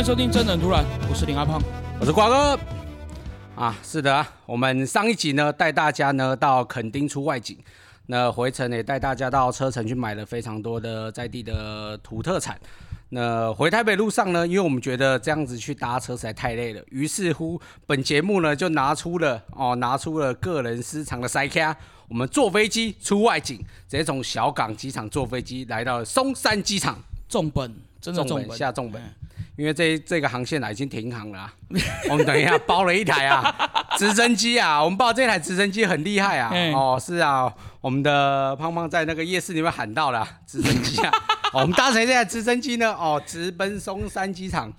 迎收听《真人突然》，我是林阿胖。我是瓜哥啊，是的，我们上一集呢带大家呢到垦丁出外景，那回程也带大家到车城去买了非常多的在地的土特产。那回台北路上呢，因为我们觉得这样子去搭车实在太累了，于是乎本节目呢就拿出了哦，拿出了个人私藏的塞卡，我们坐飞机出外景，直接从小港机场坐飞机来到了松山机场，重本，真的重重本，下重本哎。因为这这个航线啊已经停航了啊、我们等一下包了一台啊 直升机啊，我们报这台直升机很厉害啊。嗯，哦是啊，我们的胖胖在那个夜市里面喊到了直升机啊，哦我们搭乘这台直升机呢，哦直奔松山机场，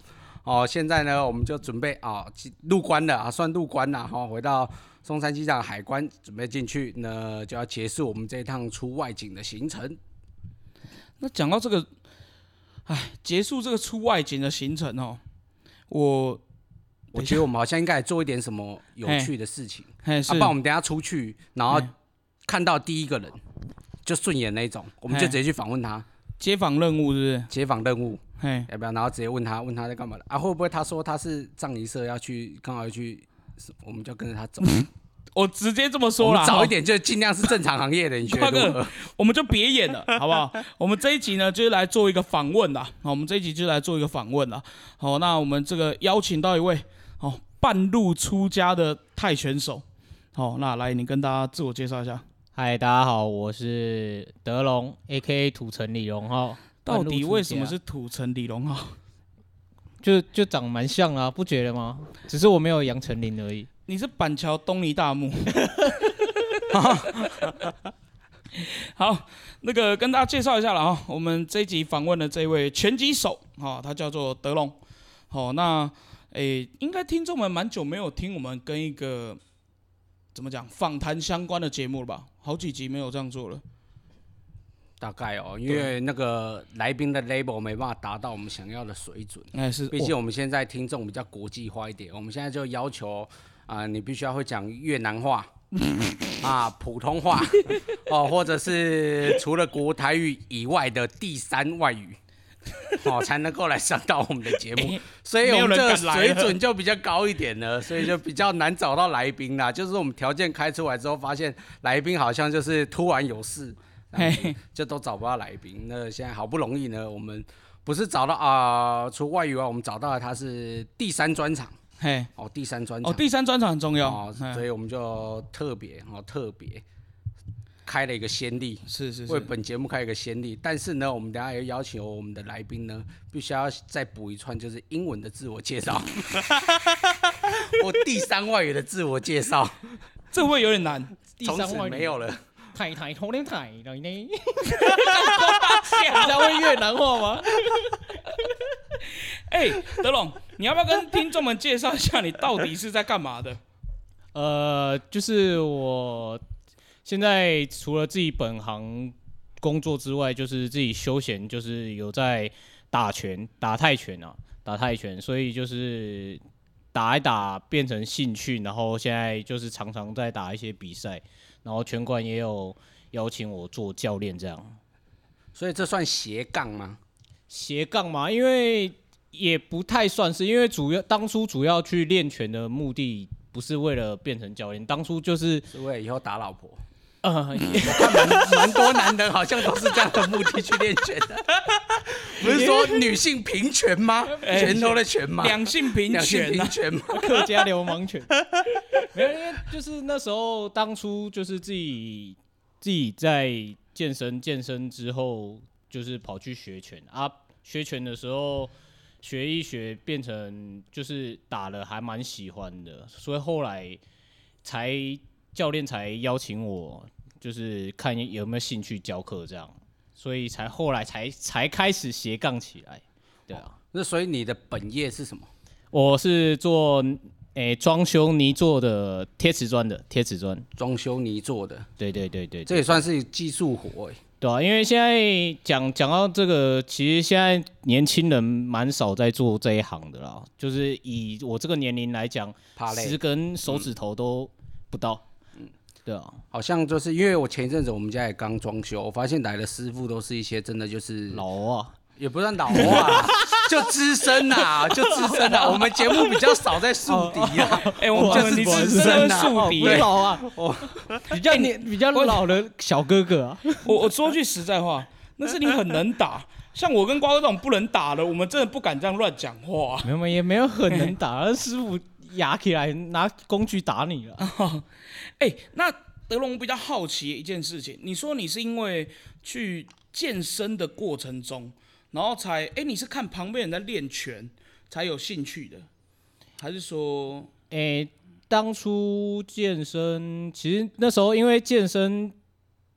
哦现在呢我们就准备啊入关了啊，算入关了哈、哦，回到松山机场海关准备进去，那就要结束我们这一趟出外景的行程。那讲到这个，哎，结束这个出外景的行程哦，我我觉得我们好像应该来做一点什么有趣的事情。啊，嘿是不然我们等下出去，然后嗯看到第一个人就顺眼那种，我们就直接去访问他，街访任务，是不是？街访任务嘿，要不要？然后直接问他，问他在干嘛的啊？会不会他说他是葬仪社要去，刚好要去，我们就跟着他走。我直接这么说啦，早一点就尽量是正常行业的，你觉得如何？我们就别演了，好不好？我们这一集呢，就是来做一个访问啦。好，我们这一集就来做一个访问啦。好，那我们这个邀请到一位哦半路出家的泰拳手。好，那来你跟大家自我介绍一下，嗨，大家好，我是德龙，A.K.A 土城李龙浩。到底为什么是土城李龙浩？就就长蛮像啊？不觉得吗？只是我没有杨丞琳而已。你是板桥东尼大木。好，那个跟大家介绍一下了啊，我们这一集访问的这位拳击手啊，他叫做德龙。好，那诶，应该听众们蛮久没有听我们跟一个怎么讲访谈相关的节目了吧？好几集没有这样做了。大概哦，因为那个来宾的 label 没办法达到我们想要的水准，哎，是，毕竟我们现在听众比较国际化一点，我们现在就要求啊、你必须要会讲越南话 啊、普通话 哦，或者是除了国台语以外的第三外语 哦，才能够来上到我们的节目。所以我们这个水准就比较高一点了，所以就比较难找到来宾啦。就是我们条件开出来之后，发现来宾好像就是突然有事，嘿，就都找不到来宾。那现在好不容易呢，我们不是找到啊、除外语外，我们找到了他是第三专场嘿，哦，第三专场哦，第三专场很重要。哦，所以我们就特别哦特别开了一个先例，是是是为，本节目开一个先例。但是呢，我们等下也邀请我们的来宾呢，必须要再补一串就是英文的自我介绍，我第三外语的自我介绍，这会不会有点难？从此第三外语没有了。太太头连太了呢？你知道会越南话吗？哎、德龙，你要不要跟听众们介绍一下你到底是在干嘛的？呃，就是我现在除了自己本行工作之外，就是自己休闲，就是有在打拳、打泰拳啊，打泰拳，所以就是打一打变成兴趣，然后现在就是常常在打一些比赛，然后拳馆也有邀请我做教练这样。所以这算斜杠吗？斜杠嘛，因为也不太算是，因为主要当初主要去练拳的目的不是为了变成教练，当初就是是为了以后打老婆？呃，蛮蛮多男人好像都是这样的目的去练拳的，不是说女性平权吗？哎拳头的拳吗？两性平权啊，平权吗？客家流氓拳，没有，因为就是那时候当初就是自己自己在健身健身之后，就是跑去学拳啊，学拳的时候学一学变成就是打了还蛮喜欢的，所以后来才教练才邀请我，就是看有没有兴趣教课这样，所以才后来才才开始斜杠起来，对啊。那所以你的本业是什么？我是做诶装修泥做的贴瓷砖的贴瓷砖，装修泥做的，对对对对这也算是技术活哎、对啊，因为现在讲讲到这个，其实现在年轻人蛮少在做这一行的啦。就是以我这个年龄来讲。十根手指头都不到。嗯，对啊，好像就是因为我前一阵子我们家也刚装修，我发现来的师傅都是一些真的就是老啊，也不算老啊，就资深呐，就资深呐。我们节目比较少在树敌啊，哎，我们就是就是资资深深啊宿敌老啊，比较年比较老的小哥哥啊，我我说句实在话，那是你很能打。像我跟瓜哥这种不能打的，我们真的不敢这样乱讲话。没有也没有很能打，那师傅压起来拿工具打你了。哎、那德龙比较好奇一件事情，你说你是因为去健身的过程中，然后才哎、你是看旁边人在练拳才有兴趣的，还是说哎、当初健身，其实那时候因为健身，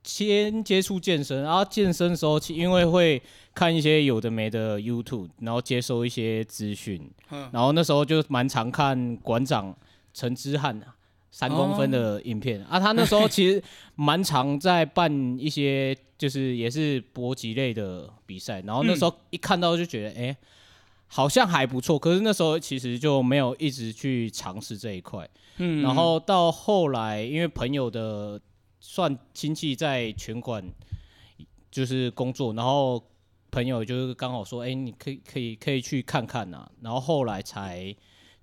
先接触健身，然后健身的时候，其因为会看一些有的没的 YouTube，然后接收一些资讯，嗯然后那时候就蛮常看馆长陈之汉啊。三公分的影片、啊，他那时候 其实蛮常在办一些，就是也是搏击类的比赛，然后那时候一看到就觉得，哎、好像还不错，可是那时候其实就没有一直去尝试这一块。嗯。然后到后来，因为朋友的算亲戚在拳馆就是工作，然后朋友就是刚好说，哎、你可以可以可以去看看呐、然后后来才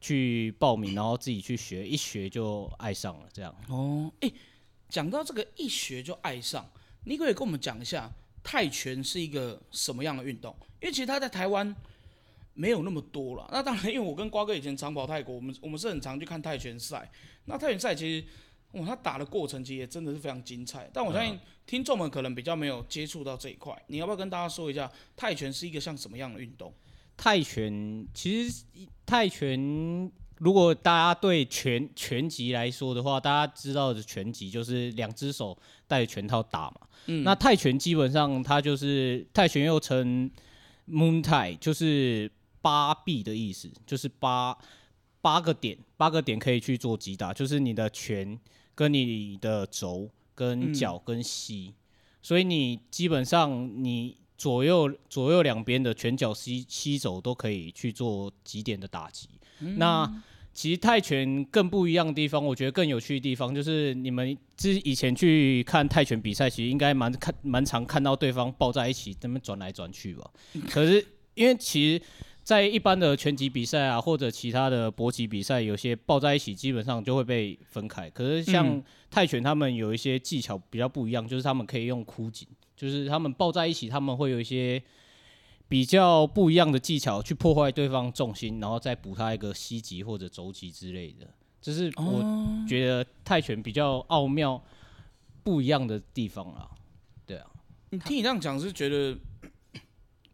去报名，然后自己去学，一学就爱上了这样。哦，哎、讲到这个一学就爱上，你可以跟我们讲一下泰拳是一个什么样的运动？因为其实它在台湾没有那么多了。那当然，因为我跟瓜哥以前常跑泰国，我们我们是很常去看泰拳赛。那泰拳赛其实，哇，他打的过程其实也真的是非常精彩。但我相信听众们可能比较没有接触到这一块，你要不要跟大家说一下泰拳是一个像什么样的运动？泰拳其实泰拳，如果大家对拳拳击来说的话，大家知道的拳击就是两只手戴着拳套打嘛。嗯。那泰拳基本上它就是泰拳又称 Moon Thai，就是八臂的意思，就是八八个点，八个点可以去做击打，就是你的拳跟你的肘跟嗯。脚跟膝，所以你基本上你左右左右两边的拳脚吸吸肘都可以去做几点的打击。那其实泰拳更不一样的地方，我觉得更有趣的地方就是你们之以前去看泰拳比赛，其实应该蛮看蛮常看到对方抱在一起，那么转来转去吧。可是因为其实，在一般的拳击比赛啊，或者其他的搏击比赛，有些抱在一起基本上就会被分开。可是像嗯泰拳，他们有一些技巧比较不一样，就是他们可以用箍紧，就是他们抱在一起，他们会有一些比较不一样的技巧去破坏对方重心，然后再补他一个膝击或者肘击之类的。这是我哦，觉得泰拳比较奥妙、不一样的地方啦。对啊，你听你这样讲是觉得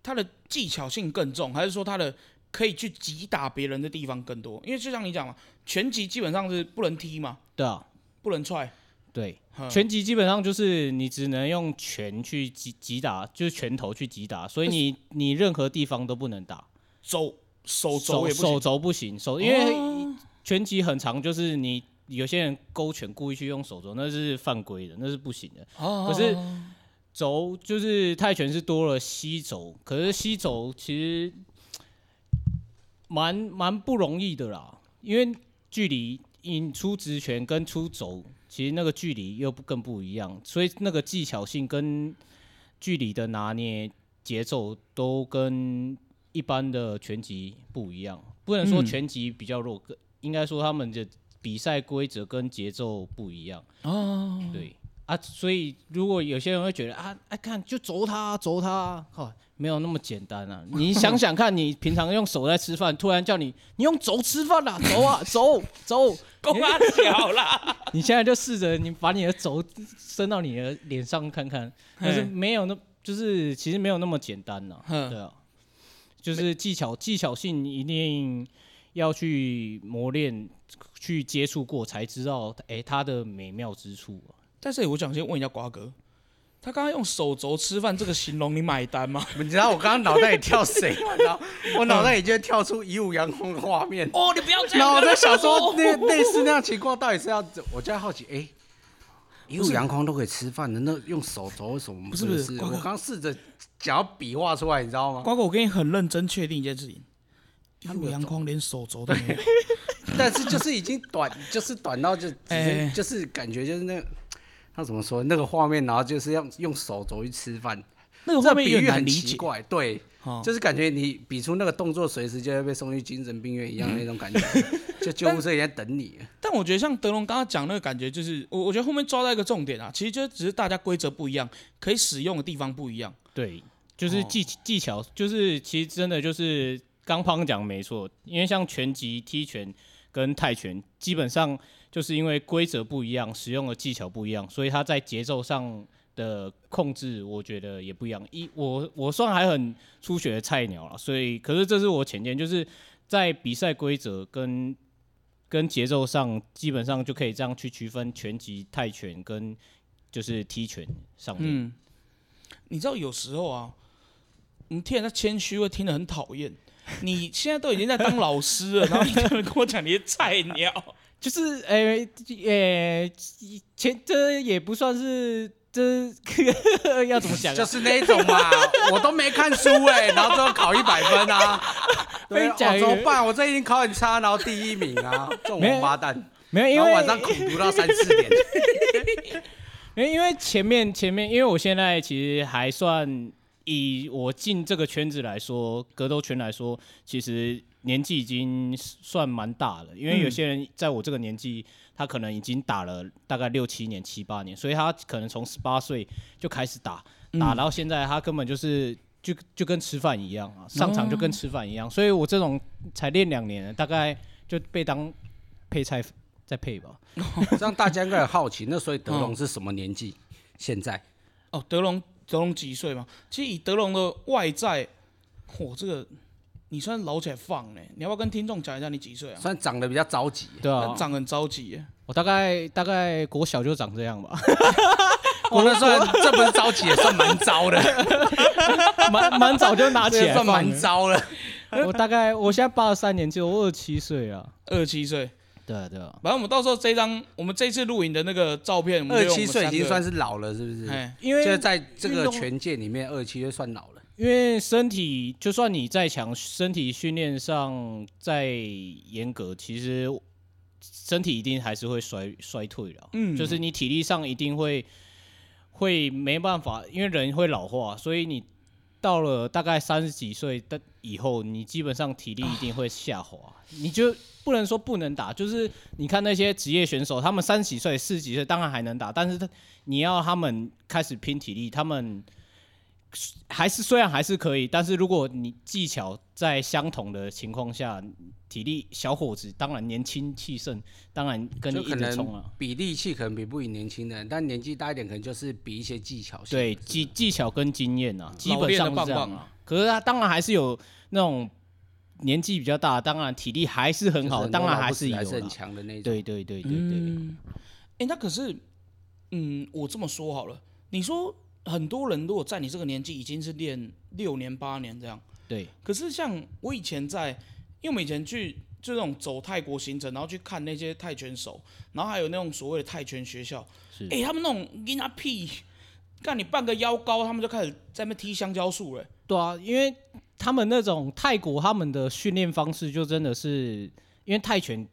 他的技巧性更重，还是说他的可以去击打别人的地方更多？因为就像你讲嘛，拳击基本上是不能踢嘛，对啊，不能踹。对，嗯。拳击基本上就是你只能用拳去击击打，就是拳头去击打，所以你你任何地方都不能打，肘手手手肘也不行，肘不行，手因为哦。拳击很长，就是你有些人勾拳故意去用手肘，那是犯规的，那是不行的。哦可是肘就是泰拳是多了膝肘，可是膝肘其实蛮蛮不容易的啦，因为距离引出直拳跟出肘，其实那个距离又不更不一样，所以那个技巧性跟距离的拿捏、节奏都跟一般的拳击不一样。不能说嗯拳击比较弱，应该说他们的比赛规则跟节奏不一样。哦，对啊，所以如果有些人会觉得啊，哎看就揍他，揍他，哦，没有那么简单啊！你想想看，你平常用手在吃饭，突然叫你你用肘吃饭啦，走啊，走走，够啊，巧啦。你现在就试着你把你的肘伸到你的脸上看看，但是嘿没有那，就是其实没有那么简单呐、哼对啊，就是技巧技巧性一定要去磨练，去接触过才知道，哎、它的美妙之处啊。但是我想先问一下瓜哥，他刚刚用手肘吃饭这个形容，你买单吗？你知道我刚刚脑袋里跳谁吗？你知道我脑袋里就会跳出一五阳光的画面，哦，你不要这然后我在想哦说，那类似那样情况到底是要怎？我就在好奇，哎、一五阳光都可以吃饭的，那用手肘为什么不是不是我刚试着想要比划出来，你知道吗？瓜哥，我跟你很认真确定一件事情，一路阳光连手肘都没有。但是就是已经短，就是短到就 哎就是感觉就是那个他怎么说那个画面，然后就是要用手肘去吃饭，那个画面有比喻很。奇怪。对，哦就是感觉你比出那个动作，随时就要被送去精神病院一样的那种感觉，就救护车也在等你。但我觉得像德龙刚刚讲那个感觉，就是我我觉得后面抓到一个重点啊，其实就只是大家规则不一样，可以使用的地方不一样。对，就是哦技技巧，就是其实真的就是刚胖讲没错，因为像拳击、踢拳跟泰拳，基本上就是因为规则不一样，使用的技巧不一样，所以他在节奏上的控制，我觉得也不一样。一我我算还很初学的菜鸟了，所以可是这是我浅见，就是在比赛规则跟跟节奏上，基本上就可以这样去区分拳击、泰拳跟就是踢拳上面。嗯，你知道有时候啊，你听人家谦虚会听得很讨厌。你现在都已经在当老师了，然后你突然跟我讲你是菜鸟，就是呃呃，前这也不算是这 要怎么讲、啊？就是那种嘛，我都没看书哎、然后最后考一百分啊，对啊，非讲哦怎么办？我这已经考很差，然后第一名啊，这种王八蛋，没有，因为晚上苦读到三四点，因为因为前面前面，因为我现在其实还算以我进这个圈子来说，格斗圈来说，其实年纪已经算蛮大了。因为有些人在我这个年纪，他可能已经打了大概六七年、七八年，所以他可能从十八岁就开始打，打到现在，他根本就是。就就跟吃饭一样啊，上场就跟吃饭一样，所以我这种才练两年，大概就被当配菜再配吧。这样大家应该很好奇，那所以德龙是什么年纪？现在哦，德龙德龙几岁嘛？其实以德龙的外在，嚯，这个你算老起来放呢。你要不要跟听众讲一下你几岁啊？算长得比较着急，对啊，长很着急耶。我大概大概国小就长这样吧，我那算这不是着急，也算蛮糟的，蛮蛮早就拿起来放了。蛮糟了。我大概我现在八十三年纪，我二十七岁啊。二十七岁，对啊对啊，反正我们到时候这张我们这次录影的那个照片，我们二十七岁已经算是老了，是不是？哎，因为就在这个运动拳界里面，二十七岁算老了。因为身体就算你再强，身体训练上再严格，其实身体一定还是会衰衰退的。嗯就是你体力上一定会会没办法，因为人会老化，所以你到了大概三十几岁的以后，你基本上体力一定会下滑。你就不能说不能打，就是你看那些职业选手，他们三十几岁、四十几岁当然还能打，但是他你要他们开始拼体力，他们还是虽然还是可以，但是如果你技巧在相同的情况下，体力小伙子当然年轻气盛，当然跟你一就可能直冲啊。比力气可能比不赢年轻人，但年纪大一点可能就是比一些技巧性。对技技巧跟经验啊，基本上是这样棒棒啊。可是他当然还是有那种年纪比较大，当然体力还是很好，就是当然老还是有不死还是很啦。强的那种。对对对对对，嗯，哎、那可是，嗯，我这么说好了，你说很多人如果在你这个年纪已经是练六年八年这样，对可是像我以前在，因为我们以前去就那种走泰国行程，然后去看那些泰拳手，然后还有那种所谓的泰拳学校，是哎、他们那种拎啊屁，干你半个腰高，他们就开始在那边踢香蕉树了。对啊，因为他们那种泰国他们的训练方式就真的是，因为泰拳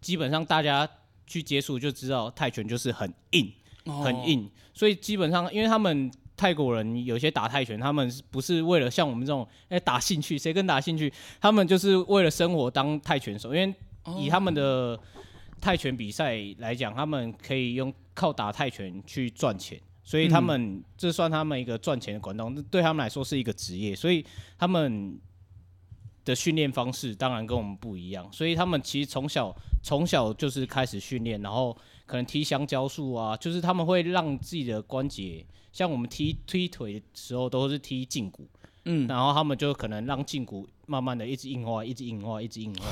基本上大家去接触就知道泰拳就是很硬。很哦，硬，所以基本上，因为他们泰国人有些打泰拳，他们不是为了像我们这种哎、打兴趣，谁跟打兴趣？他们就是为了生活当泰拳手，因为以他们的泰拳比赛来讲，他们可以用靠打泰拳去赚钱，所以他们、这算他们一个赚钱的管道，这对他们来说是一个职业，所以他们的训练方式当然跟我们不一样，所以他们其实从小从小就是开始训练，然后可能踢香蕉树啊，就是他们会让自己的关节，像我们踢踢腿的时候都是踢胫骨，嗯，然后他们就可能让胫骨慢慢的一直硬化，一直硬化，一直硬化，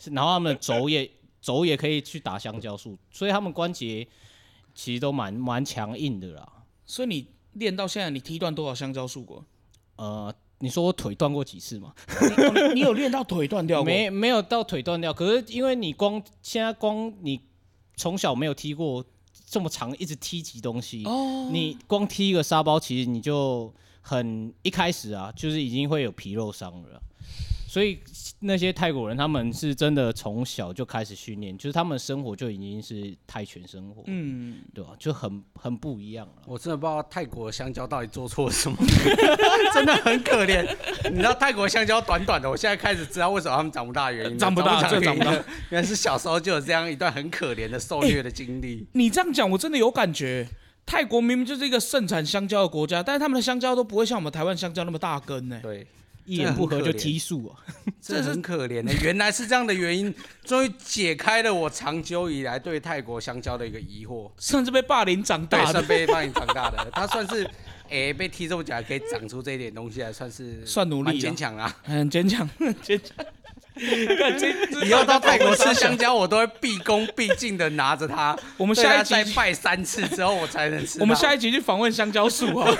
是，然后他们的肘也肘也可以去打香蕉树，所以他们关节其实都蛮蛮强硬的啦。所以你练到现在，你踢断多少香蕉树过？呃，你说我腿断过几次吗？你有练到腿断掉过？没没有到腿断掉，可是因为你光现在光你从小没有踢过这么长，一直踢级东西，哦，你光踢一个沙包，其实你就很一开始啊，就是已经会有皮肉伤了啦。所以那些泰国人他们是真的从小就开始训练，就是他们生活就已经是泰拳生活，嗯，对吧、就很很不一样了。我真的不知道泰国的香蕉到底做错了什么，真的很可怜。你知道泰国香蕉短短的，我现在开始知道为什么他们长不大的原因了。长不大长不大原来是小时候就有这样一段很可怜的受虐的经历。你这样讲我真的有感觉。泰国明明就是一个盛产香蕉的国家，但是他们的香蕉都不会像我们台湾香蕉那么大根呢、对，一言不合就踢树啊！这很可怜的，原来是这样的原因，终于解开了我长久以来对泰国香蕉的一个疑惑。算是被霸凌长，大的算，被霸凌长大的，他算是，哎、被踢这么久还可以长出这一点东西来，算是算努力了坚强啊。很坚强，坚强。以后到泰国吃香蕉，我都会毕恭毕敬的拿着它。我们下一集，再拜三次之后，我才能吃到。我们下一集去访问香蕉树啊。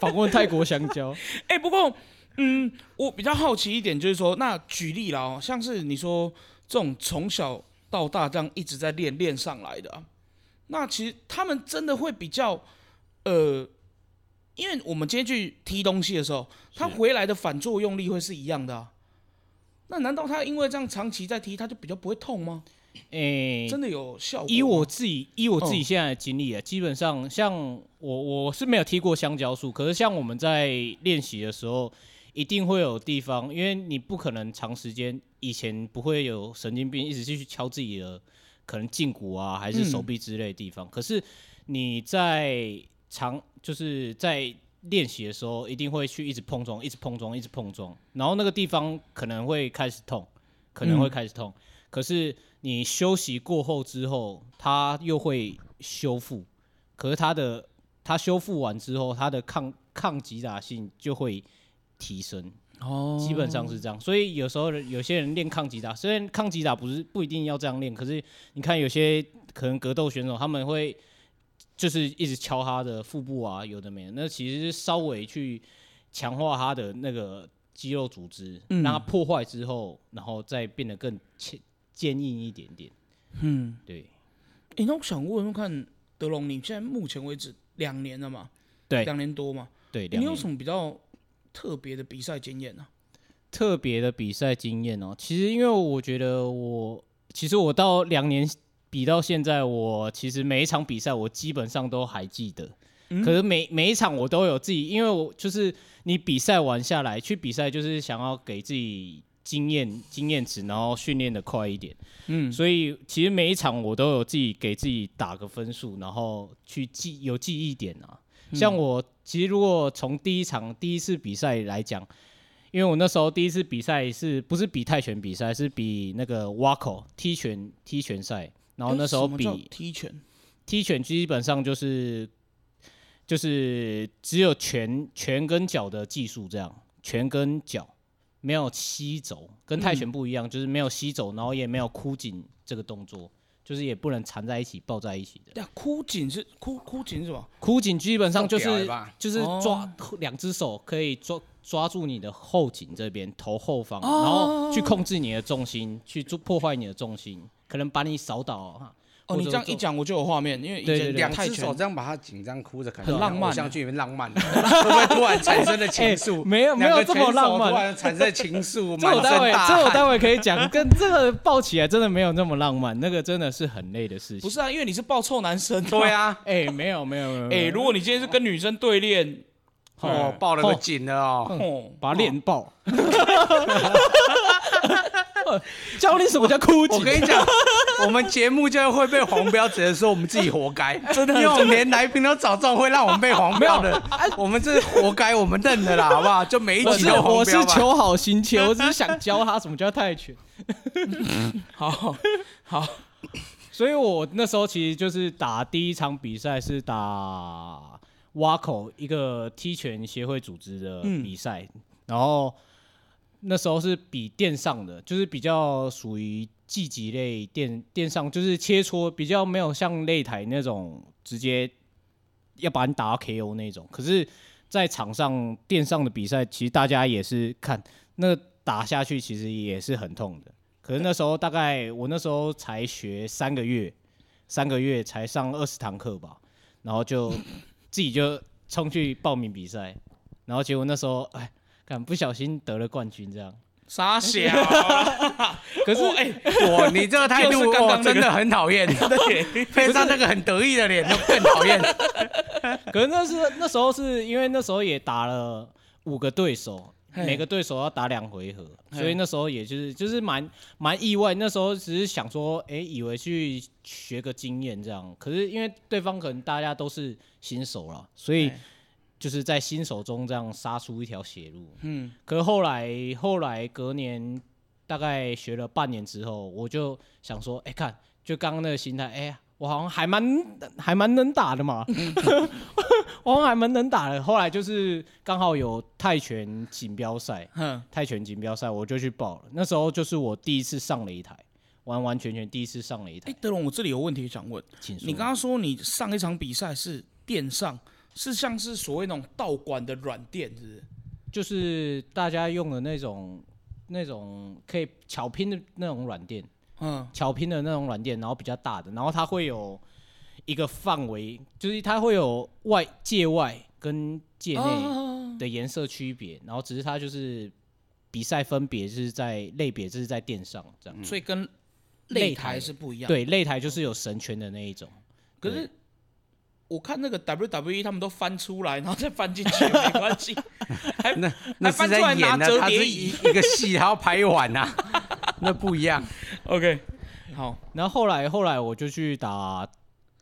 访问泰国香蕉，哎、不过，嗯，我比较好奇一点，就是说，那举例啦、哦，像是你说这种从小到大这样一直在练练上来的、啊，那其实他们真的会比较，呃，因为我们今天去踢东西的时候，他回来的反作用力会是一样的啊。那难道他因为这样长期在踢，他就比较不会痛吗？诶、真的有效果？以我自己以我自己嗯现在的经历啊，基本上像我我是没有踢过香蕉树，可是像我们在练习的时候，一定会有地方，因为你不可能长时间，以前不会有神经病一直去敲自己的可能胫骨啊，还是手臂之类的地方。可是你在长就是在练习的时候，一定会去一直碰撞，一直碰撞，一直碰撞，然后那个地方可能会开始痛，可能会嗯开始痛。可是你休息过后之后，它又会修复。可是它的它修复完之后，它的抗抗击打性就会提升，哦基本上是这样。所以有时候有些人练抗击打，虽然抗击打不是不一定要这样练，可是你看有些可能格斗选手他们会就是一直敲他的腹部啊，有的没的，那其实是稍微去强化他的那个肌肉组织，嗯让它破坏之后，然后再变得更坚坚硬一点点。嗯，对哎、那我想问问看，德龙，你现在目前为止两年了嘛？对两年多嘛？对，欸你有什么比较特别的比赛经验呢、特别的比赛经验哦。其实因为我觉得我，其实我到两年比到现在，我其实每一场比赛我基本上都还记得。嗯可是每每一场我都有自己，因为我就是你比赛完下来去比赛，就是想要给自己经验经验值，然后训练的快一点。嗯，所以其实每一场我都有自己给自己打个分数，然后去记有记忆点啊。像我其实如果从第一场第一次比赛来讲，因为我那时候第一次比赛是不是比泰拳比赛，是比那个 Waco 踢拳踢拳赛，然后那时候比踢拳，踢拳基本上就是就是只有拳拳跟脚的技术这样，拳跟脚没有吸肘，跟泰拳不一样，就是没有吸肘，然后也没有箍紧这个动作，就是也不能缠在一起抱在一起的。对啊，枯颈是枯枯井是什么？枯井基本上就是就是哦抓两只手可以抓抓住你的后颈这边头后方，哦然后去控制你的重心，去做破坏你的重心，可能把你扫倒哈。哦，你这样一讲我就有画面，因为以前对对对。两只手这样把他紧张哭着，感很浪漫。偶像剧里面浪漫，会不会突然产生了情愫？哎没有没有这么浪漫。突然产生情愫，这我待会。这我待会可以讲，跟 这个抱起来真的没有那么浪漫，那个真的是很累的事情。不是啊，因为你是抱臭男生、对，啊，哎、没有没有没有，哎、如果你今天是跟女生对练，哦，抱了个紧了哦。哦，把他练爆，教你什么叫哭紧。我跟你讲，我们节目就会被黄标，只能说我们自己活该，真的，因为我们连来宾都找这种会让我们被黄标的，我们这是活该，我们认了啦，好不好？就每一我是集都我是。求好心切，我只是想教他什么叫泰拳。好好，所以我那时候其实就是打第一场比赛是打挖口一个踢拳协会组织的比赛，然后那时候是比电上的，就是比较属于技击类电电上，就是切磋比较没有像擂台那种直接要把你打到 KO 那种。可是，在场上电上的比赛，其实大家也是看那打下去，其实也是很痛的。可是那时候大概我那时候才学三个月，三个月才上二十堂课吧，然后就自己就冲去报名比赛，然后结果那时候哎，敢不小心得了冠军，这样傻小啦，可是哎，我你这个态度，我真的很讨厌。对，配上那个很得意的脸，就更讨厌。可是那是那时候是因为那时候也打了五个对手，每个对手要打两回合，所以那时候也就是就是蛮蛮意外。那时候只是想说，哎、以为去学个经验这样，可是因为对方可能大家都是新手了，所以嘿就是在新手中这样杀出一条血路。嗯，可是后来后来隔年大概学了半年之后，我就想说，哎、看就刚刚那个心态，哎、呀，我好像还蛮还蛮能打的嘛，我好像还蛮能打的。后来就是刚好有泰拳锦标赛，哼，泰拳锦标赛我就去报了。那时候就是我第一次上了一台，完完全全第一次上擂哎台。，德龙，我这里有问题想问，请说。你刚刚说你上一场比赛是垫上，是像是所谓那种道馆的软垫，是不是？就是大家用的那种那种可以巧拼的那种软垫。嗯，巧拼的那种软垫，然后比较大的，然后它会有一个范围，就是它会有外界外跟界内啊的颜色区别，然后只是它就是比赛分别是在类别，就是在垫上这样。所以跟擂擂台台是不一样。，对，擂台就是有神拳的那一种。可是我看那个 WWE 他们都翻出来，然后再翻进去，没关系，还那那翻出来在演的，拿折叠椅。一。一个戏，还要拍完呐，那不一样。OK，好，然后后来后来我就去打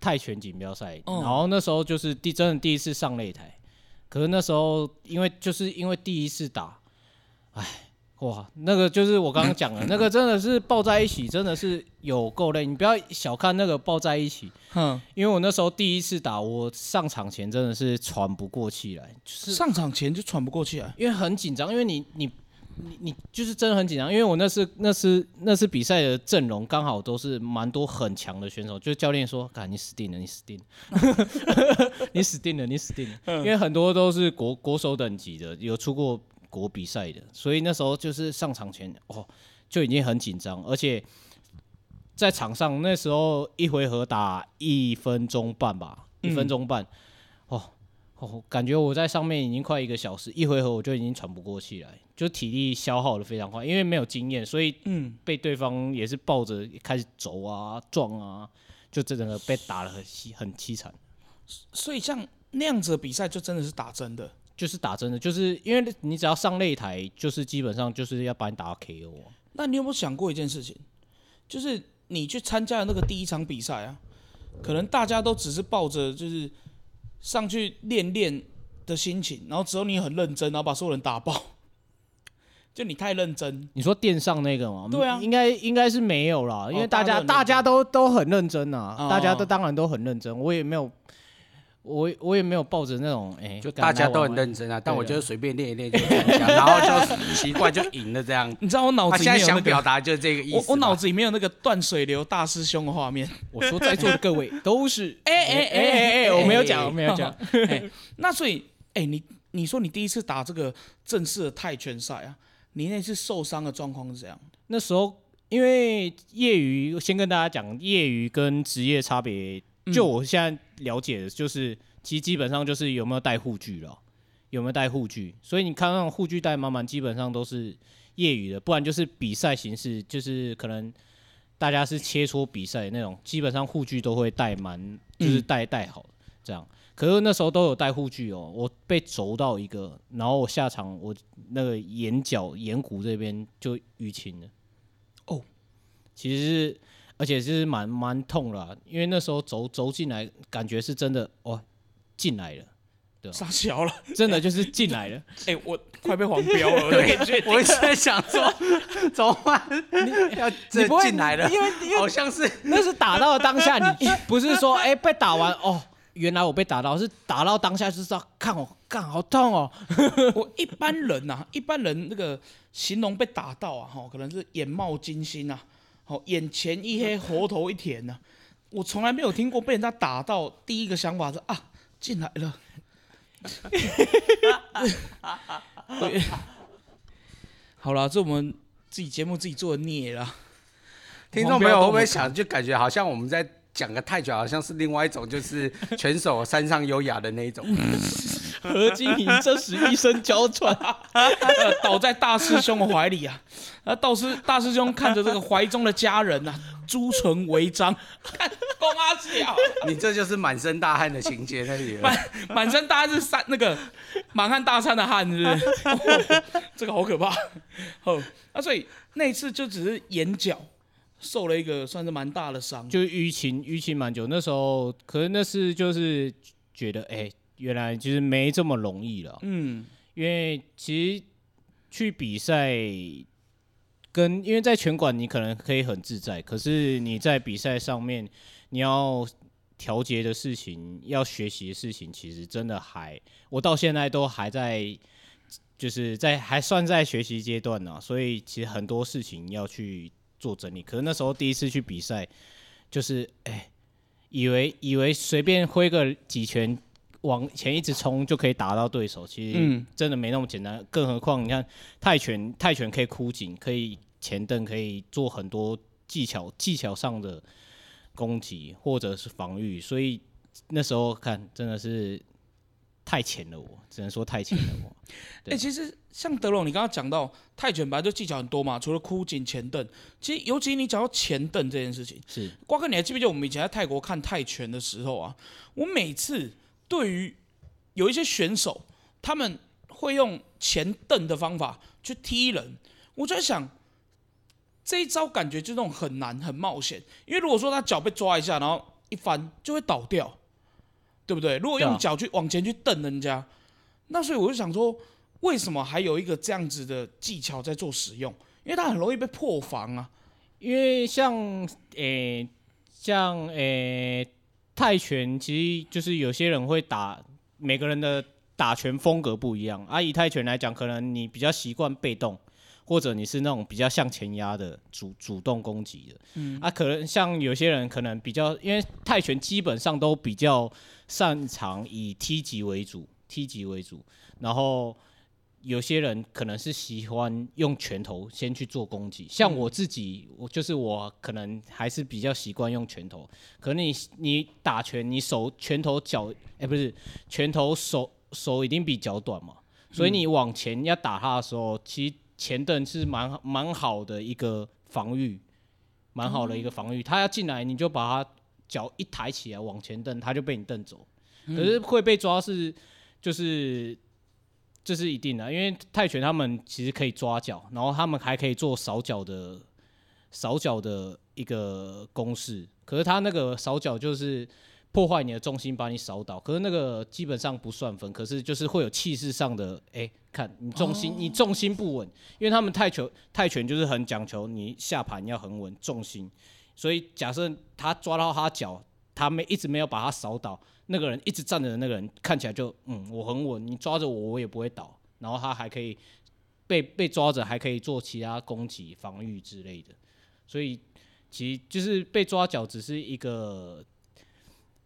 泰拳锦标赛，哦。然后那时候就是第真的第一次上擂台，可是那时候因为就是因为第一次打，哎，哇，那个就是我刚刚讲的 那个真的是抱在一起，真的是有够累。你不要小看那个抱在一起，哼，因为我那时候第一次打，我上场前真的是喘不过气来，就是上场前就喘不过气来。因为很紧张，因为你你你你就是真的很紧张，因为我那次那次那次比赛的阵容刚好都是蛮多很强的选手，就教练说：“干，你死定了，你死定了，你死定了，你死定了。”因为很多都是国国手等级的，有出过国比赛的，所以那时候就是上场前哦就已经很紧张，而且在场上那时候一回合打一分钟半吧，一分钟半，哦。哦，感觉我在上面已经快一个小时，一回合我就已经喘不过气来，就体力消耗的非常快，因为没有经验，所以嗯，被对方也是抱着开始走啊、撞啊，就整个被打的很凄很凄惨。所以像那样子的比赛，就真的是打真的。就是打真的，就是因为你只要上擂台，就是基本上就是要把你打到 KO 啊。那你有没有想过一件事情，就是你去参加的那个第一场比赛啊，可能大家都只是抱着就是上去练练的心情，然后只有你很认真，然后把所有人打爆，就你太认真。你说电上那个吗？对啊应该应该是没有啦，因为大家、大家都都都很认真啊，哦大家都当然都很认真，我也没有，我我也没有抱着那种哎，就大家都很认真啊，但我就是随便练一练就参加，然后就奇怪就赢了这样。你知道我脑他现在子里面想表达就是这个意思嘛。我我脑子里面有那个断水流大师兄的画面。我说在座的各位都是 哎哎哎哎哎，我没有讲，我没有讲。那所以，哎、你你说你第一次打这个正式的泰拳赛啊，你那次受伤的状况是怎样？那时候因为业余，先跟大家讲业余跟职业差别。就我现在了解的，就是其实基本上就是有没有带护具了，有没有带护具。所以你看那种护具带满满，基本上都是业余的，不然就是比赛形式，就是可能大家是切磋比赛那种，基本上护具都会带满，就是带带好这样。可是那时候都有带护具哦，我被轴到一个，然后我下场我那个眼角眼骨这边就淤青了。哦，其实是而且是蛮蛮痛了啊、因为那时候走走进来，感觉是真的哇进来了，对傻小了，真的就是进来了。哎、我快被黄标了，我有点确定我一直在想说，怎么办？要这不会进来了，因为因为好像是 那是打到当下，你不是说哎、被打完哦，原来我被打到，是打到当下就知道，看我干好痛哦。我一般人呐、一般人那个形容被打到啊，哈，可能是眼冒金星啊，好，眼前一黑，喉头一甜呐、我从来没有听过被人家打到，第一个想法是啊，进来了。对 好了，这我们自己节目自己做的孽啦。听众朋友会不会想，就感觉好像我们在讲个泰拳，好像是另外一种，就是 拳手山上优雅的那一种。何金银这时一声娇喘，呃 倒在大师兄的怀里啊。啊，道师大师兄看着这个怀中的家人呐、啊，朱唇为章，看 公阿小，你这就是满身大汗的情节那里了。满满身大汗是三那个满汉大餐的汗，是不是？哦这个好可怕。哦，那所以那一次就只是眼角受了一个算是蛮大的伤，就淤青淤青蛮久。那时候，可能那是就是觉得，哎、原来就是没这么容易了。嗯因为其实去比赛跟因为在拳馆你可能可以很自在，可是你在比赛上面你要调节的事情、要学习的事情，其实真的还我到现在都还在，就是在还算在学习阶段呢、所以其实很多事情要去做整理。可是那时候第一次去比赛，就是哎、以为以为随便挥个几拳。往前一直冲就可以打到对手，其实嗯真的没那么简单。更何况你看泰拳，泰拳可以箍紧，可以前蹬，可以做很多技巧技巧上的攻击或者是防御，所以那时候看真的是太浅了我，只能说太浅了我。哎、对其实像德龙，你刚刚讲到泰拳本来就技巧很多嘛，除了箍紧、前蹬，其实尤其你讲到前蹬这件事情，是瓜哥，你还记不记得我们以前在泰国看泰拳的时候啊？我每次对于有一些选手，他们会用前蹬的方法去踢人，我就在想，这一招感觉就那种很难、很冒险。因为如果说他脚被抓一下，然后一翻就会倒掉，对不对？如果用脚去往前去蹬人家，那所以我就想说，为什么还有一个这样子的技巧在做使用？因为他很容易被破防啊。因为像诶、像诶、泰拳，其实就是有些人会打，每个人的打拳风格不一样。啊，以泰拳来讲，可能你比较习惯被动，或者你是那种比较向前压的主主动攻击的。嗯，啊，可能像有些人可能比较，因为泰拳基本上都比较擅长以踢击为主，踢击为主，然后。有些人可能是喜欢用拳头先去做攻击，像我自己，我就是我可能还是比较习惯用拳头。可能你你打拳，你手拳头脚，哎、不是拳头手手一定比脚短嘛，所以你往前要打他的时候，其实前蹬是蛮蛮好的一个防御，蛮好的一个防御。他要进来，你就把他脚一抬起来往前蹬，他就被你蹬走。可是会被抓是就是这是一定的，因为泰拳他们其实可以抓脚，然后他们还可以做扫脚的扫脚的一个公式。可是他那个扫脚就是破坏你的重心，把你扫倒。可是那个基本上不算分，可是就是会有气势上的，哎、看你重心、你重心不稳，因为他们泰拳泰拳就是很讲求你下盘要很稳重心，所以假设他抓到他脚，他没一直没有把他扫倒，那个人一直站着的那个人看起来就嗯我很稳，你抓着我我也不会倒，然后他还可以被被抓着还可以做其他攻击防御之类的，所以其实就是被抓脚只是一个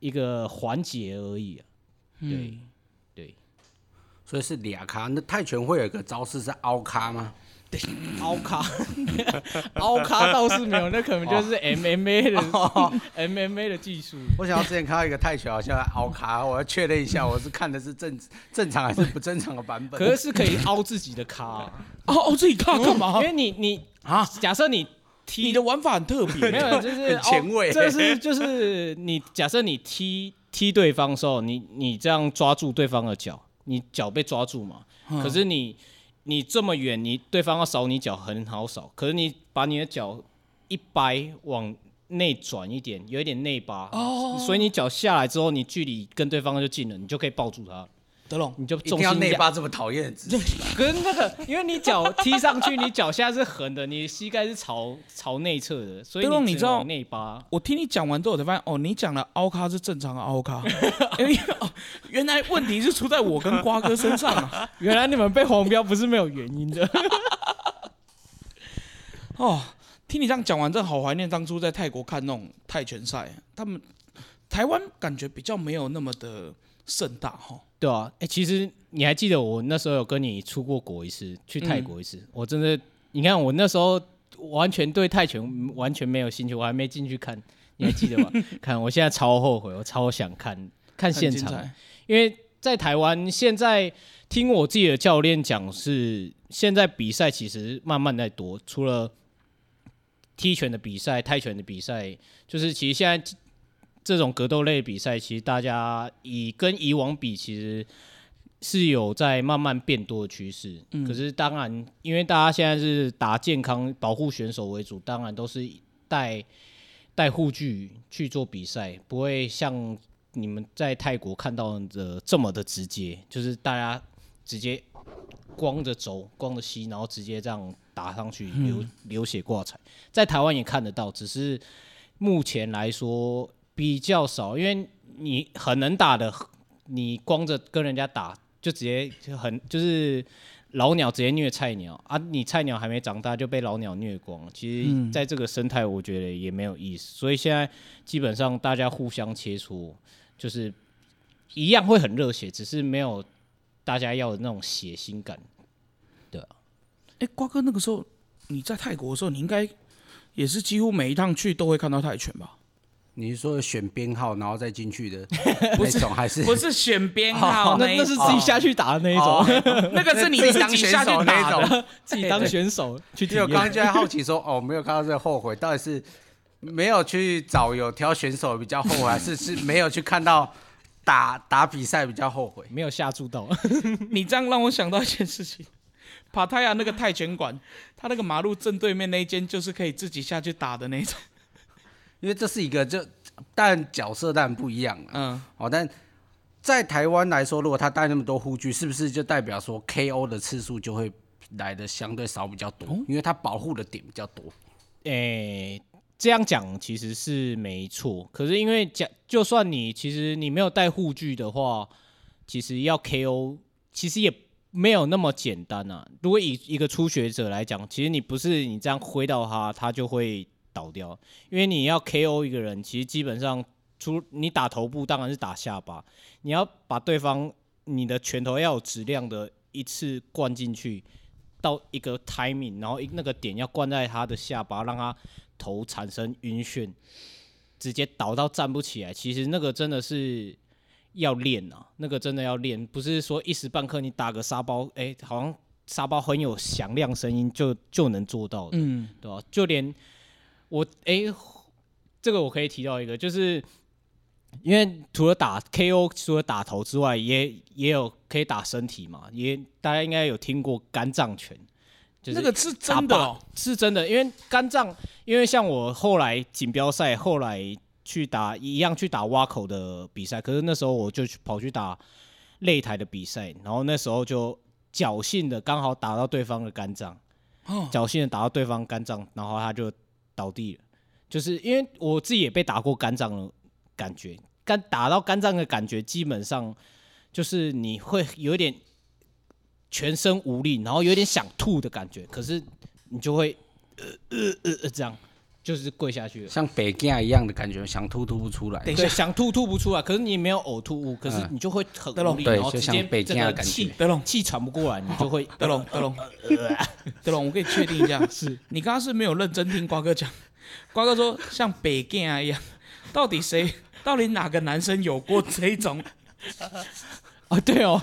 一个环节而已啊，对、对，所以是俩卡。那泰拳会有一个招式是凹卡吗？凹卡 凹卡倒是没有，那可能就是 MMA 的、MMA 的技术。我想要之前看到一个泰拳好像凹卡，我要确认一下，我是看的是正正常还是不正常的版本。可是是可以凹自己的卡啊、哦哦，自己卡干嘛因？为你你啊，假设你踢你的玩法很特别，没有，就是很前卫哦这是就是你假设你踢踢对方的时候，你你这样抓住对方的脚，你脚被抓住嘛？嗯可是你你这么远，你对方要扫你脚很好扫，可是你把你的脚一掰往内转一点，有一点内八，哦。所以你脚下来之后，你距离跟对方就近了，你就可以抱住他，德龙，你就一定要重心压内八这么讨厌的姿势吧？可是那个，因为你脚踢上去，你脚下是横的，你膝盖是朝朝内侧的，所以德龙你知道你只能往内八。我听你讲完之后，我才发现哦，你讲的凹咖是正常的凹咖，因为哦，原来问题是出在我跟瓜哥身上啊。原来你们被黄标不是没有原因的。哦，听你这样讲完，真的好怀念当初在泰国看那种泰拳赛，他们台湾感觉比较没有那么的盛大哈。对啊，哎、其实你还记得我那时候有跟你出过国一次，去泰国一次，我真的，你看我那时候完全对泰拳完全没有兴趣，我还没进去看，你还记得吗？看我现在超后悔，我超想看看现场，因为在台湾现在听我自己的教练讲是，现在比赛其实慢慢在多，除了踢拳的比赛、泰拳的比赛，就是其实现在这种格斗类比赛，其实大家以跟以往比，其实是有在慢慢变多的趋势。可是当然，因为大家现在是打健康、保护选手为主，当然都是带带护具去做比赛，不会像你们在泰国看到的这么的直接，就是大家直接光着走、光着吸，然后直接这样打上去，流流血挂彩。在台湾也看得到，只是目前来说比较少，因为你很能打的，你光着跟人家打，就直接就很就是老鸟直接虐菜鸟啊！你菜鸟还没长大就被老鸟虐光，其实在这个生态，我觉得也没有意思。所以现在基本上大家互相切磋，就是一样会很热血，只是没有大家要的那种血腥感。对啊哎，瓜哥那个时候你在泰国的时候，你应该也是几乎每一趟去都会看到泰拳吧？你是说选编号然后再进去的 那种，还是不是选编号一那那是自己下去打的那一种，那个 是你自己下去打那的。自己当选手去体因为我刚刚验。就在好奇说，哦，没有看到这个后悔，到底是没有去找有挑选手比较后悔，还是是没有去看到打打比赛比较后悔？没有下注到，你这样让我想到一件事情，帕塔亚那个泰拳馆，他那个马路正对面那一间就是可以自己下去打的那种。因为这是一个就，但角色当然不一样了。嗯，哦，但在台湾来说，如果他带那么多护具，是不是就代表说 KO 的次数就会来的相对少比较多？因为他保护的点比较多。诶、这样讲其实是没错，可是因为讲，就算你其实你没有带护具的话，其实要 KO 其实也没有那么简单啊。如果以一个初学者来讲，其实你不是你这样挥到他，他就会倒掉，因为你要 KO 一个人，其实基本上除你打头部，当然是打下巴，你要把对方你的拳头要有质量的一次灌进去。到一个 timing，然后一那个点要灌在他的下巴，让他头产生晕眩，直接倒到站不起来。其实那个真的是要练啊，那个真的要练，不是说一时半刻你打个沙包，哎、好像沙包很有响亮声音就就能做到的，嗯，对吧、就连我哎、这个我可以提到一个，就是因为除了打 KO，除了打头之外，也也有可以打身体嘛，也大家应该有听过肝脏拳，就是那个是真的哦。是真的，因为肝脏，因为像我后来锦标赛，后来去打一样去打挖口的比赛，可是那时候我就去跑去打擂台的比赛，然后那时候就侥幸的刚好打到对方的肝脏，哦，侥幸的打到对方肝脏，然后他就倒地了。就是因为我自己也被打过肝脏了感觉，肝打到肝脏的感觉，基本上就是你会有点全身无力，然后有点想吐的感觉，可是你就会呃呃呃呃这样，就是跪下去了。像北京一样的感觉，想吐吐不出来。对，等一下，想吐吐不出来，可是你没有呕吐物，可是嗯你就会很对咯无力，对然后直接就像北这京的感觉德龙，气喘不过来，你就会德龙，德龙，德龙，我可以确定一下，是你刚刚是没有认真听瓜哥讲。瓜哥说像北京啊一样，到底谁，到底哪个男生有过这一种？啊，对哦，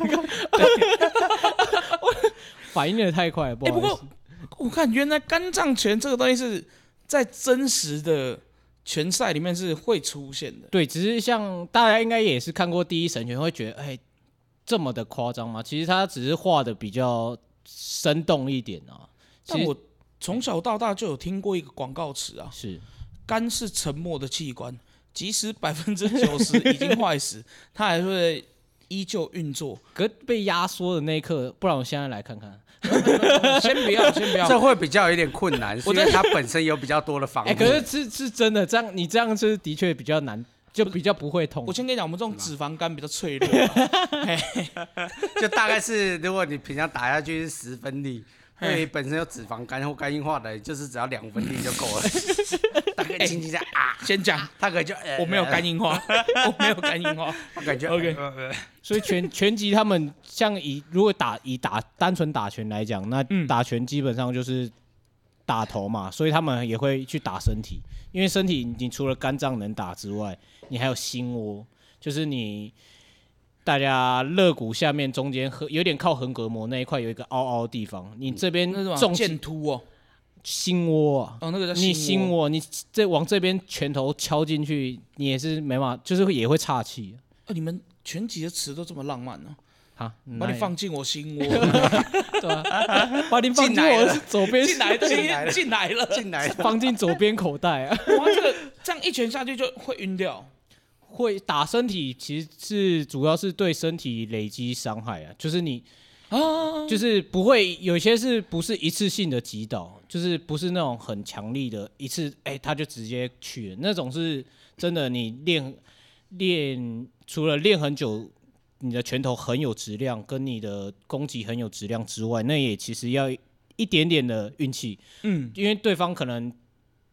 反应的太快了，不哎、不好意思。过我看原来肝脏拳这个东西是在真实的拳赛里面是会出现的。对，只是像大家应该也是看过《第一神拳》，会觉得哎，这么的夸张吗？其实他只是画的比较生动一点啊。但我从小到大就有听过一个广告词啊，是肝是沉默的器官，即使百分之九十已经坏死，它还会依旧运作。可是被压缩的那一刻，不然我现在来看看。先不要，先不要。这会比较有点困难，是因为它本身有比较多的防可是是是真的，这样你这样是的确比较难，就比较不会痛我。先跟你讲，我们这种脂肪肝比较脆弱啊、就大概是，如果你平常打下去是十分力，因为你本身有脂肪肝或肝硬化的，就是只要两分力就够了。大概轻轻一下啊，先讲，他可能就呃我没有肝，硬化，我没有肝硬化。我感觉 OK 所以拳拳击他们像以如果打以打单纯打拳来讲，那嗯。打拳基本上就是打头嘛，所以他们也会去打身体，因为身体你除了肝脏能打之外，你还有心窝，就是你大家肋骨下面中间横有点靠横膈膜那一块有一个凹凹的地方，你这边重剑突哦，心窝。啊，哦，那个叫你心窝。你这往这边拳头敲进去，你也是没办法，就是会也会岔气。啊，你们拳击的词都这么浪漫呢、啊。把你放进我心窝，对啊，把你放进我左边。进来的进来了进来了，进来放进左边口袋啊。哇，这个这样一拳下去就会晕掉。会打身体，其实是主要是对身体累积伤害啊，就是你啊，就是不会有些是不是一次性的击倒，就是不是那种很强力的一次，哎、他就直接去了，那种是真的你练练除了练很久，你的拳头很有质量，跟你的攻击很有质量之外，那也其实要一点点的运气，嗯，因为对方可能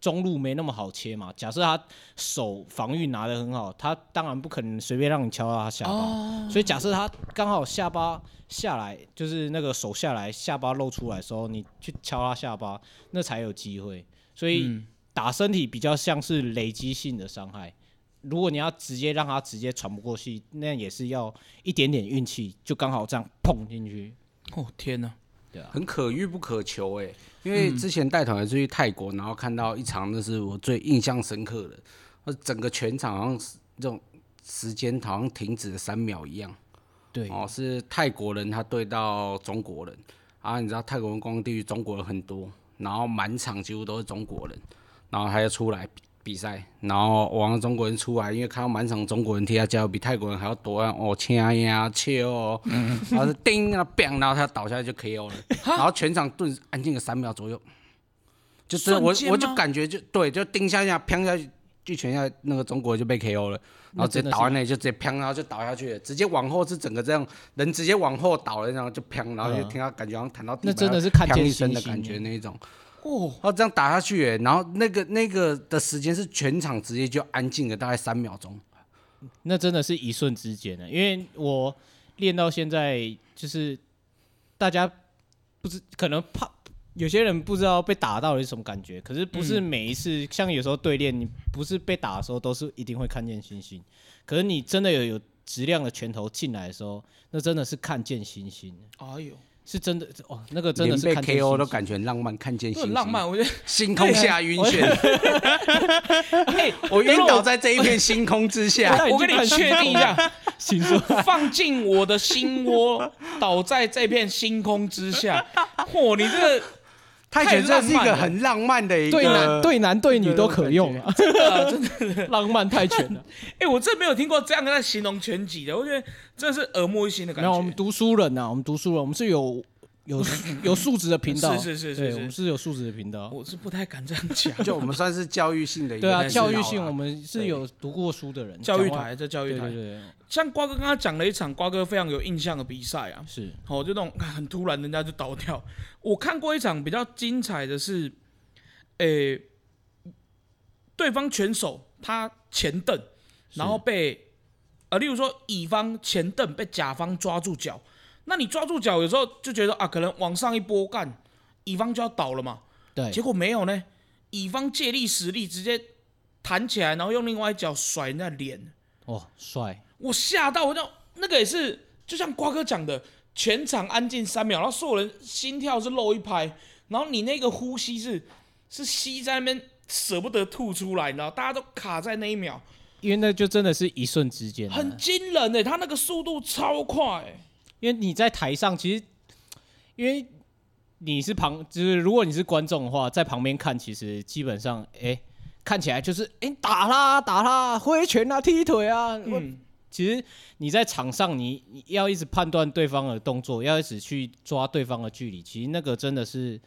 中路没那么好切嘛。假设他手防御拿得很好，他当然不可能随便让你敲到他下巴。哦，所以假设他刚好下巴下来，就是那个手下来，下巴露出来的时候，你去敲他下巴，那才有机会。所以嗯打身体比较像是累积性的伤害。如果你要直接让他直接喘不过气，那样也是要一点点运气，就刚好这样碰进去。哦天哪，对啊，很可遇不可求哎、因为之前带团也是去泰国，然后看到一场那是我最印象深刻的，呃整个全场好像这种时间好像停止了三秒一样。对，哦，是泰国人他对到中国人啊，你知道泰国人光地区中国人很多，然后满场几乎都是中国人，然后他就出来比比赛，然后我让中国人出来，因为看到满场中国人踢他加油，比泰国人还要多啊，哦，亲呀，切哦，然后是叮啊 bang，然后他倒下来就 KO 了，然后全场顿时安静了三秒左右，就是我我就感觉就对，就叮下下，砰下去，一拳下那个中国人就被 KO 了。然后直接倒在那里，就直接砰，然后就倒下去了，直接往后是整个这样，人直接往后倒了，然后就砰，然后就嗯。听到感觉好像弹到地那板，真的是看一声的星星感觉那一种。哦，他这样打下去，哎然后那个那个的时间是全场直接就安静了大概三秒钟。那真的是一瞬之间的，因为我练到现在，就是大家不知可能怕有些人不知道被打到底是什么感觉，可是不是每一次，像有时候对练，你不是被打的时候都是一定会看见星星，可是你真的有有质量的拳头进来的时候，那真的是看见星星，哎呦，是真的哦，那个真的是被 KO 都感觉很浪漫，看见星星，浪漫，我觉得星空下晕眩。我晕倒在这一片星空之下。我跟你确定一下。放进我的心窝，倒在这片星空之下。嚯，你这个泰拳真的是一个很浪漫的一个对男对男对女都可用啊，真的真的，浪漫泰拳啊。哎、我真没有听过这样在形容拳击的，我觉得真的是耳目一新的感觉没有，我们。读书人呐、啊，我们读书人，我们是有有有素质的频道，是是是是我们是有素质的频道。我是不太敢这样讲，就我们算是教育性的一个对啊，教育性我们是有读过书的人，教育台在教育台，对对对，像瓜哥刚刚讲了一场瓜哥非常有印象的比赛啊，是。哦，就那种很突然人家就倒掉。我看过一场比较精彩的是，诶、对方拳手他前蹬，然后被呃，例如说乙方前蹬被甲方抓住脚，那你抓住脚有时候就觉得啊，可能往上一波干，乙方就要倒了嘛，对。结果没有呢，乙方借力使力直接弹起来，然后用另外一脚甩人家脸。哦，帅，我吓到，我就那个也是，就像瓜哥讲的，全场安静三秒，然后所有人心跳是漏一拍，然后你那个呼吸是是吸在那边舍不得吐出来，你知道，大家都卡在那一秒，因为那就真的是一瞬之间啊、很惊人诶，他那个速度超快欸，因为你在台上，其实因为你是旁，就是如果你是观众的话，在旁边看，其实基本上，哎、看起来就是，哎、打啦打啦，挥拳啊，踢腿啊，我嗯，其实你在场上你，你要一直判断对方的动作，要一直去抓对方的距离，其实那个真的是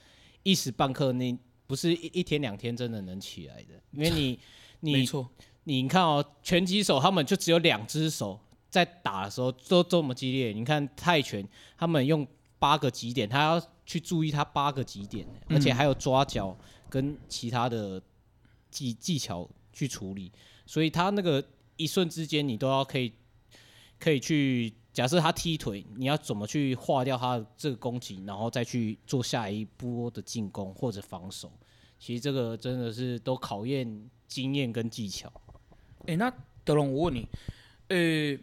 一时半刻，你不是一一天两天真的能起来的，因为你你没错，你看哦，拳击手他们就只有两只手在打的时候都这么激烈，你看泰拳他们用八个极点，他要去注意他八个极点，而且还有抓脚跟其他的技技巧去处理，所以他那个一瞬之间你都要可以可以去。假设他踢腿，你要怎么去化掉他的这个攻击，然后再去做下一波的进攻或者防守？其实这个真的是都考验经验跟技巧。诶，那德龙，我问你，呃，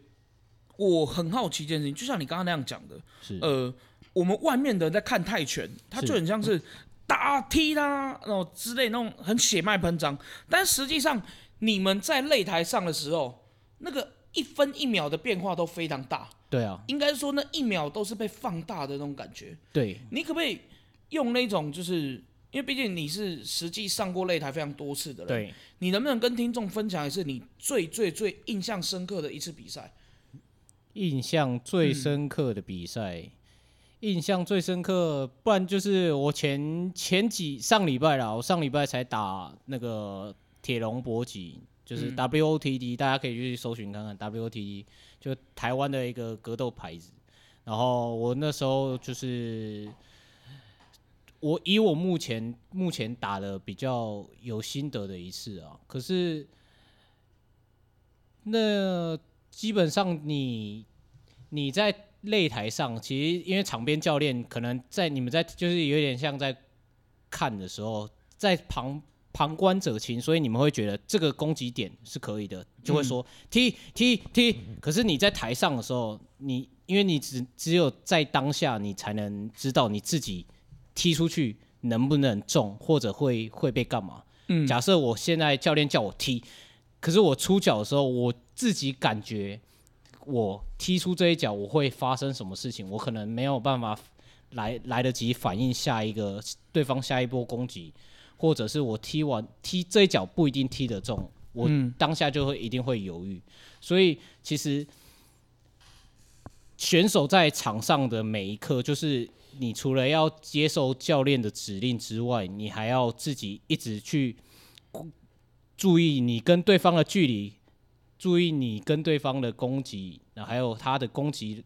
我很好奇一件事情，就像你刚刚那样讲的，是呃，我们外面的人在看泰拳，他就很像是打踢啦，然后之类那种很血脉喷张，但实际上你们在擂台上的时候，那个一分一秒的变化都非常大，对啊，应该说那一秒都是被放大的那种感觉。对，你可不可以用那种就是？因为毕竟你是实际上过擂台非常多次的人，对，你能不能跟听众分享一次你最最最印象深刻的一次比赛？印象最深刻的比赛，印象最深刻，不然就是我前前几上礼拜啦，我上礼拜才打那个铁笼搏击，就是嗯。WOTD，、大家可以去搜寻看看 WOTD，就台湾的一个格斗牌子。然后我那时候就是我以我目前目前打的比较有心得的一次啊，可是那基本上你你在擂台上，其实因为场边教练可能在你们在就是有点像在看的时候，在旁旁观者清，所以你们会觉得这个攻击点是可以的，就会说踢踢踢。可是你在台上的时候，你因为你只只有在当下，你才能知道你自己踢出去能不能中，或者会会被干嘛。嗯假设我现在教练叫我踢，可是我出脚的时候，我自己感觉我踢出这一脚，我会发生什么事情，我可能没有办法来来得及反应下一个对方下一波攻击，或者是我踢完踢这一脚不一定踢得中，我嗯。当下就会一定会犹豫，所以其实选手在场上的每一刻，就是你除了要接受教练的指令之外，你还要自己一直去注意你跟对方的距离，注意你跟对方的攻击，那还有他的攻击，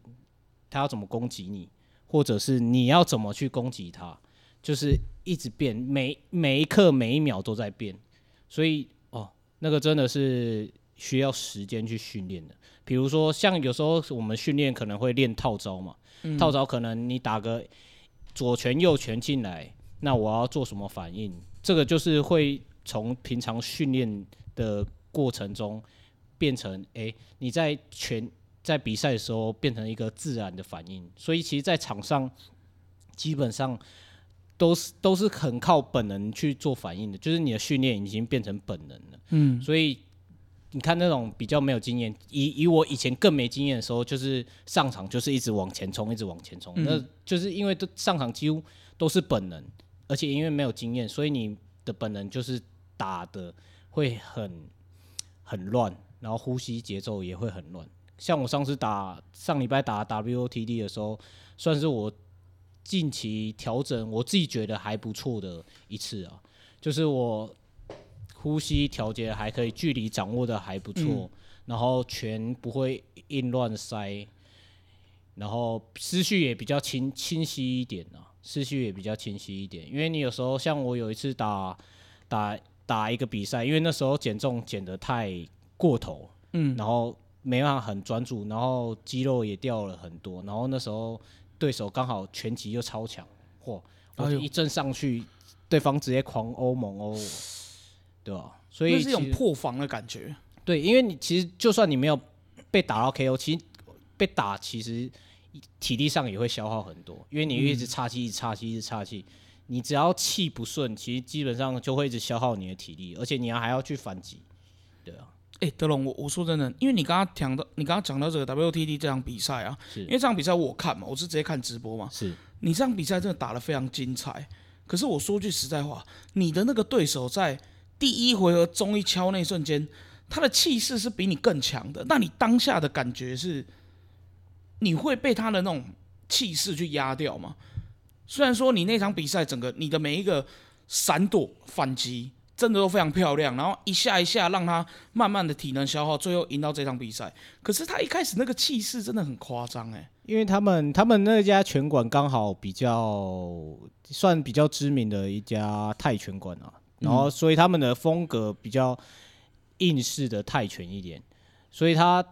他要怎么攻击你，或者是你要怎么去攻击他，就是一直变，每每一刻每一秒都在变，所以哦，那个真的是需要时间去训练的。比如说，像有时候我们训练可能会练套招嘛，套招可能你打个左拳右拳进来，那我要做什么反应？这个就是会从平常训练的过程中变成，诶，你在全在比赛的时候变成一个自然的反应。所以其实，在场上基本上都是都是很靠本能去做反应的，就是你的训练已经变成本能了。嗯，所以你看那种比较没有经验，以以我以前更没经验的时候，就是上场就是一直往前冲，一直往前冲，嗯。那就是因为都上场几乎都是本能，而且因为没有经验，所以你的本能就是打的会很很乱，然后呼吸节奏也会很乱。像我上次打上礼拜打 WOTD 的时候，算是我近期调整我自己觉得还不错的一次啊，就是我呼吸调节还可以，距离掌握的还不错，然后拳不会硬乱塞，然后思绪也比较清清晰一点啊，思绪也比较清晰一点。因为你有时候像我有一次打打打一个比赛，因为那时候减重减的太过头，嗯，然后没办法很专注，然后肌肉也掉了很多，然后那时候对手刚好拳击又超强，嚯！我哎呦一阵上去，对方直接狂殴猛殴我，对吧、所以那是一种破防的感觉。对，因为你其实就算你没有被打到 KO，其实被打其实体力上也会消耗很多，因为你一直岔气、一直岔气、一直岔气，你只要气不顺，其实基本上就会一直消耗你的体力，而且你要还要去反击，对啊，哎、德龙，我我说真的，因为你刚刚讲到，你刚刚讲到这个 WTT 这场比赛啊，是因为这场比赛我看嘛，我是直接看直播嘛。是你这场比赛真的打得非常精彩，可是我说句实在话，你的那个对手在第一回合中一敲那一瞬间，他的气势是比你更强的，那你当下的感觉是，你会被他的那种气势去压掉吗？虽然说你那场比赛整个你的每一个闪躲反击真的都非常漂亮，然后一下一下让他慢慢的体能消耗，最后赢到这场比赛。可是他一开始那个气势真的很夸张哎，因为他们他们那家拳馆刚好比较算比较知名的一家泰拳馆啊，然后所以他们的风格比较硬式的泰拳一点，所以他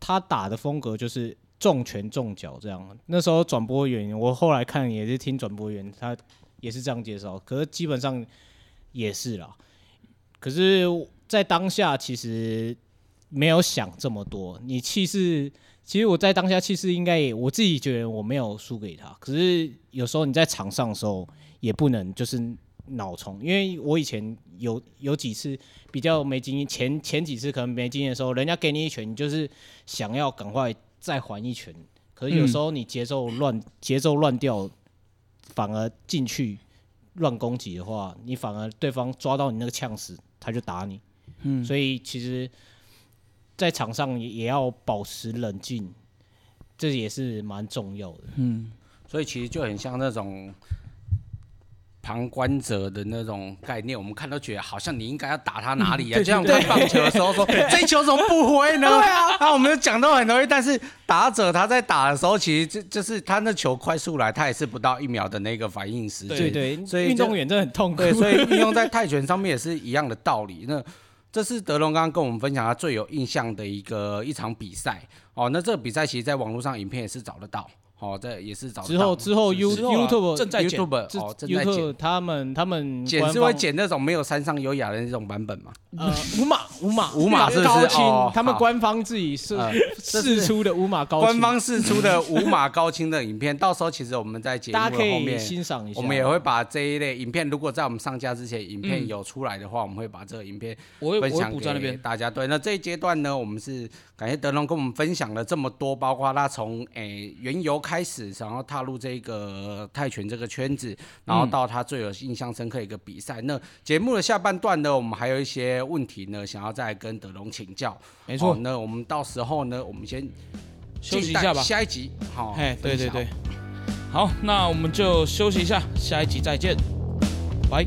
他打的风格就是重拳重脚这样。那时候转播员我后来看也是听转播员他也是这样介绍，可是基本上也是啦。可是，在当下其实没有想这么多。你气势，其实我在当下气势应该也，我自己觉得我没有输给他。可是有时候你在场上的时候，也不能就是脑冲，因为我以前有有几次比较没经验，前前几次可能没经验的时候，人家给你一拳，你就是想要赶快再还一拳。可是有时候你节奏乱，节奏乱掉，反而进去乱攻击的话，你反而对方抓到你那个呛死，他就打你。嗯，所以其实，在场上也也要保持冷静，这也是蛮重要的。嗯，所以其实就很像那种旁观者的那种概念，我们看都觉得好像你应该要打他哪里啊？就像看棒球的时候说，这球怎么不挥呢？对啊，那我们就讲到很容易，但是打者他在打的时候，其实就就是他那球快速来，他也是不到一秒的那个反应时间。对对，所以运动员真的很痛苦。对，所以运用在泰拳上面也是一样的道理。那这是德龙刚刚跟我们分享他最有印象的一个一场比赛哦。那这个比赛其实在网络上影片也是找得到。哦，这也是找之后之后 You 之后啦 YouTube 正在剪 YouTube 哦正在 YouTube 剪，他们他们剪官是会剪那种没有山上优雅的那种版本嘛？呃五码五码 五码是不是高清哦，他们好官方自己是呃 这是试出的五码高清，官方试出的五码高清的影片，到时候其实我们在节目大家可以的后面，欣赏一下。我们也会把这一类影片，如果在我们上架之前，影片嗯有出来的话，我们会把这个影片我会我会分享给补在那边。大家。对，那这一阶段呢，我们是感谢德龙跟我们分享了这么多，包括他从诶缘由开始，想要踏入这个泰拳这个圈子，然后到他最有印象深刻的一个比赛。那节目的下半段呢，我们还有一些问题呢，想要再跟德龙请教。没错哦，那我们到时候呢，我们先休息一下吧。下一集好，哎，对对对，好，那我们就休息一下，下一集再见，拜。